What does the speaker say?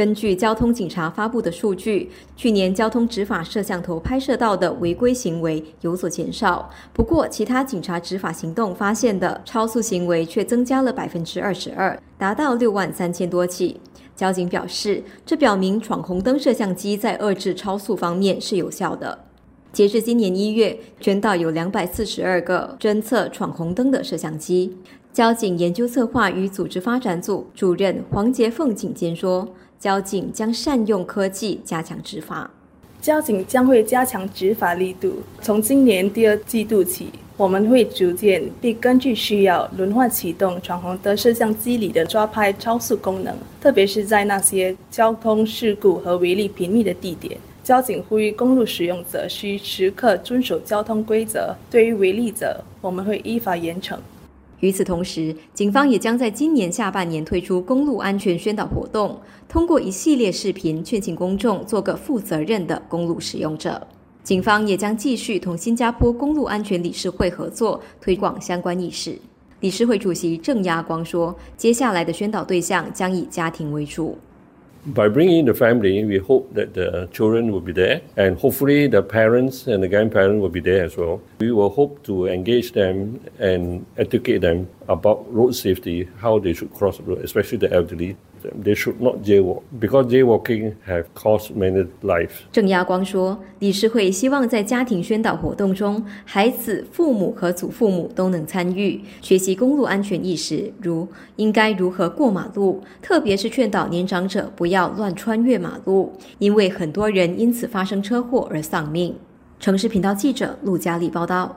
根据交通警察发布的数据，去年交通执法摄像头拍摄到的违规行为有所减少。不过，其他警察执法行动发现的超速行为却增加了百分之二十二，达到六万三千多起。交警表示，这表明闯红灯摄像机在遏制超速方面是有效的。截至今年一月，全岛有两百四十二个侦测闯红灯的摄像机。交警研究策划与组织发展组主任黄杰凤警监说：“交警将善用科技加强执法。交警将会加强执法力度。从今年第二季度起。”我们会逐渐并根据需要轮换启动闯红灯摄像机里的抓拍超速功能，特别是在那些交通事故和违例频密的地点。交警呼吁公路使用者需时刻遵守交通规则，对于违例者，我们会依法严惩。与此同时，警方也将在今年下半年推出公路安全宣导活动，通过一系列视频劝请公众做个负责任的公路使用者。警方也将继续同新加坡公路安全理事会合作，推广相关意识。理事会主席郑亚光说：“接下来的宣导对象将以家庭为主。” By bringing the family, we hope that the children will be there, and hopefully the parents and the grandparents will be there as well. We will hope to engage them and educate them about road safety, how they should cross the road, especially the elderly. They should not jaywalk because jaywalking have cost many lives. 郑亚光说，理事会希望在家庭宣导活动中，孩子、父母和祖父母都能参与，学习公路安全意识，如应该如何过马路，特别是劝导年长者不要乱穿越马路，因为很多人因此发生车祸而丧命。城市频道记者陆佳丽报道。